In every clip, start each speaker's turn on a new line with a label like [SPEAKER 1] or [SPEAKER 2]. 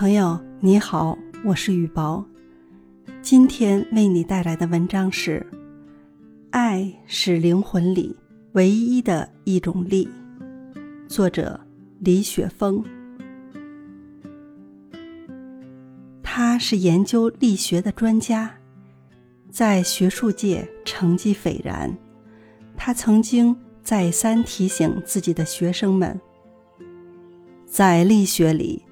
[SPEAKER 1] 朋友你好，我是雨薄。今天为你带来的文章是：爱是灵魂里唯一的一种力。作者李雪峰。他是研究力学的专家，在学术界成绩斐然。他曾经再三提醒自己的学生们，在力学里。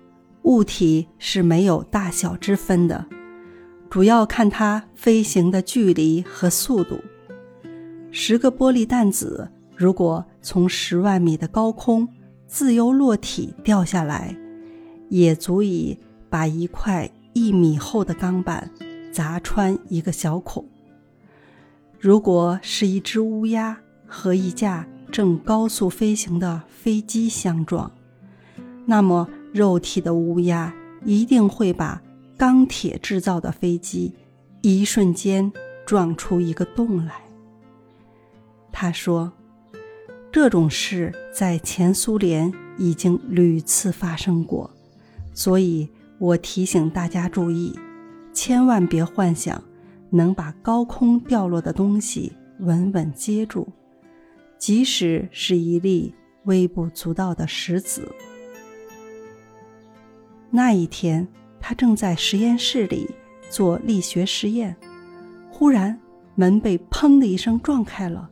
[SPEAKER 1] 物体是没有大小之分的，主要看它飞行的距离和速度。十个玻璃弹子如果从十万米的高空自由落体掉下来，也足以把一块一米厚的钢板砸穿一个小孔。如果是一只乌鸦和一架正高速飞行的飞机相撞，那么。肉体的乌鸦一定会把钢铁制造的飞机一瞬间撞出一个洞来。他说：“这种事在前苏联已经屡次发生过，所以我提醒大家注意，千万别幻想能把高空掉落的东西稳稳接住，即使是一粒微不足道的石子。”那一天，他正在实验室里做力学实验，忽然门被“砰”的一声撞开了。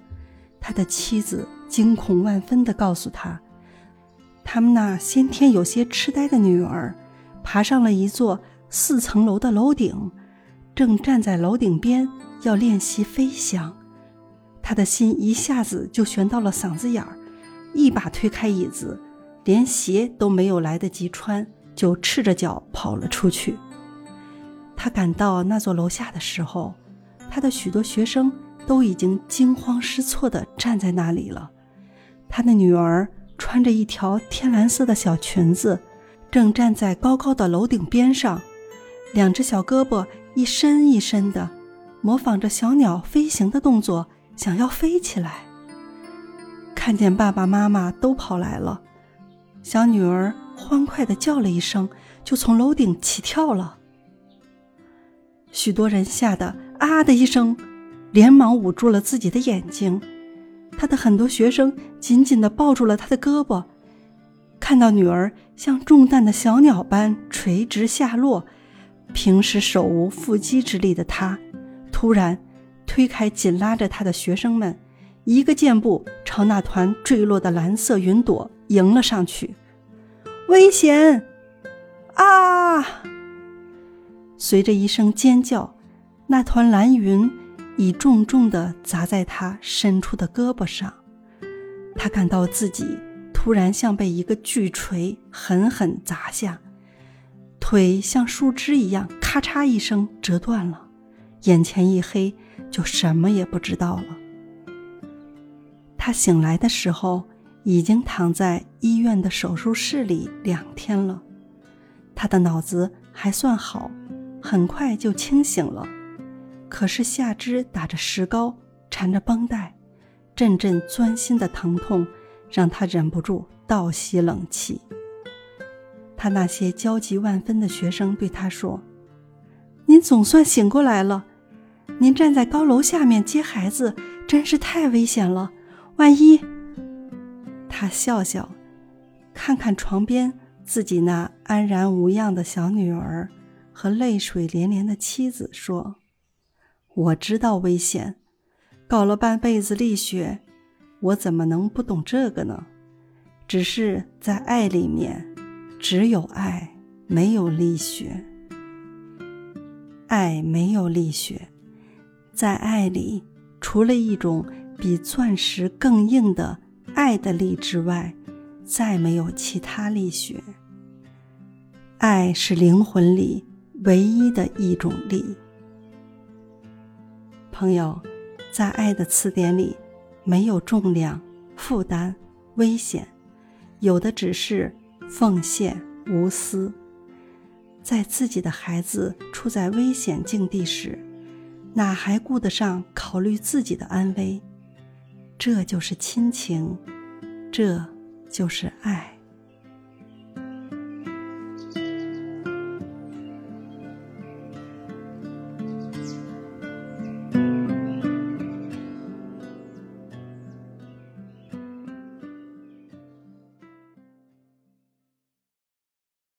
[SPEAKER 1] 他的妻子惊恐万分地告诉他，他们那先天有些痴呆的女儿爬上了一座四层楼的楼顶，正站在楼顶边要练习飞翔。他的心一下子就悬到了嗓子眼儿，一把推开椅子，连鞋都没有来得及穿。就赤着脚跑了出去。他赶到那座楼下的时候，他的许多学生都已经惊慌失措地站在那里了。他的女儿穿着一条天蓝色的小裙子，正站在高高的楼顶边上，两只小胳膊一伸一伸的，模仿着小鸟飞行的动作，想要飞起来。看见爸爸妈妈都跑来了，小女儿。欢快的叫了一声，就从楼顶起跳了。许多人吓得啊的一声，连忙捂住了自己的眼睛。他的很多学生紧紧的抱住了他的胳膊。看到女儿像中弹的小鸟般垂直下落，平时手无缚鸡之力的他，突然推开紧拉着他的学生们，一个箭步朝那团坠落的蓝色云朵迎了上去。危险！啊！随着一声尖叫，那团蓝云已重重地砸在他伸出的胳膊上。他感到自己突然像被一个巨锤狠狠砸下，腿像树枝一样咔嚓一声折断了，眼前一黑，就什么也不知道了。他醒来的时候。已经躺在医院的手术室里两天了，他的脑子还算好，很快就清醒了。可是下肢打着石膏，缠着绷带，阵阵钻心的疼痛让他忍不住倒吸冷气。他那些焦急万分的学生对他说：“您总算醒过来了，您站在高楼下面接孩子，真是太危险了，万一……”他笑笑，看看床边自己那安然无恙的小女儿和泪水连连的妻子，说：“我知道危险，搞了半辈子力学，我怎么能不懂这个呢？只是在爱里面，只有爱，没有力学。爱没有力学，在爱里，除了一种比钻石更硬的。”爱的力之外，再没有其他力学。爱是灵魂里唯一的一种力。朋友，在爱的词典里，没有重量、负担、危险，有的只是奉献、无私。在自己的孩子处在危险境地时，哪还顾得上考虑自己的安危？这就是亲情，这就是爱。